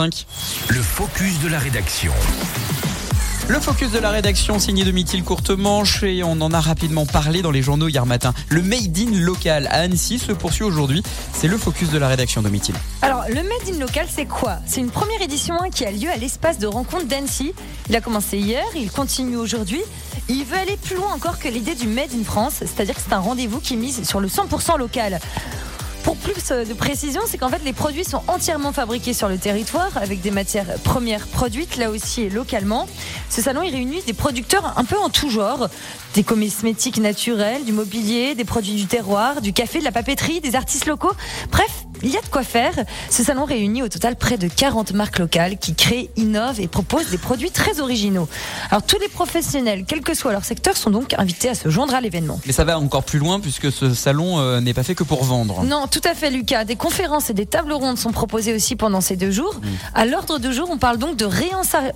Le focus de la rédaction. Le focus de la rédaction signé de Mithil Courtemanche et on en a rapidement parlé dans les journaux hier matin. Le Made in local à Annecy se poursuit aujourd'hui. C'est le focus de la rédaction de Mithil. Alors, le Made in local, c'est quoi? C'est une première édition hein, qui a lieu à l'espace de rencontre d'Annecy. Il a commencé hier, il continue aujourd'hui. Il veut aller plus loin encore que l'idée du Made in France, c'est-à-dire que c'est un rendez-vous qui mise sur le 100% local. Pour plus de précision, c'est qu'en fait les produits sont entièrement fabriqués sur le territoire avec des matières premières produites là aussi et localement. Ce salon il réunit des producteurs un peu en tout genre, des cosmétiques naturels, du mobilier, des produits du terroir, du café, de la papeterie, des artistes locaux. Bref, il y a de quoi faire. Ce salon réunit au total près de 40 marques locales qui créent, innovent et proposent des produits très originaux. Alors tous les professionnels, quel que soit leur secteur, sont donc invités à se joindre à l'événement. Mais ça va encore plus loin puisque ce salon euh, n'est pas fait que pour vendre. Non, tout à fait Lucas. Des conférences et des tables rondes sont proposées aussi pendant ces deux jours. À l'ordre du jour, on parle donc de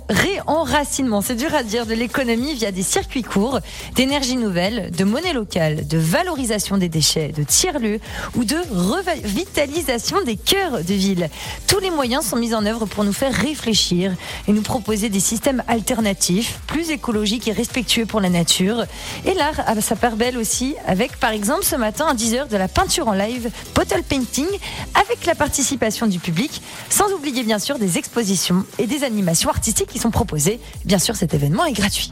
réenracinement, c'est dur à dire, de l'économie via des circuits courts, d'énergie nouvelle, de monnaie locale, de valorisation des déchets, de tiers-lieux ou de revitalisation des cœurs de ville. Tous les moyens sont mis en œuvre pour nous faire réfléchir et nous proposer des systèmes alternatifs, plus écologiques et respectueux pour la nature. Et l'art a sa part belle aussi, avec par exemple ce matin à 10h de la peinture en live, bottle painting, avec la participation du public, sans oublier bien sûr des expositions et des animations artistiques qui sont proposées. Bien sûr, cet événement est gratuit.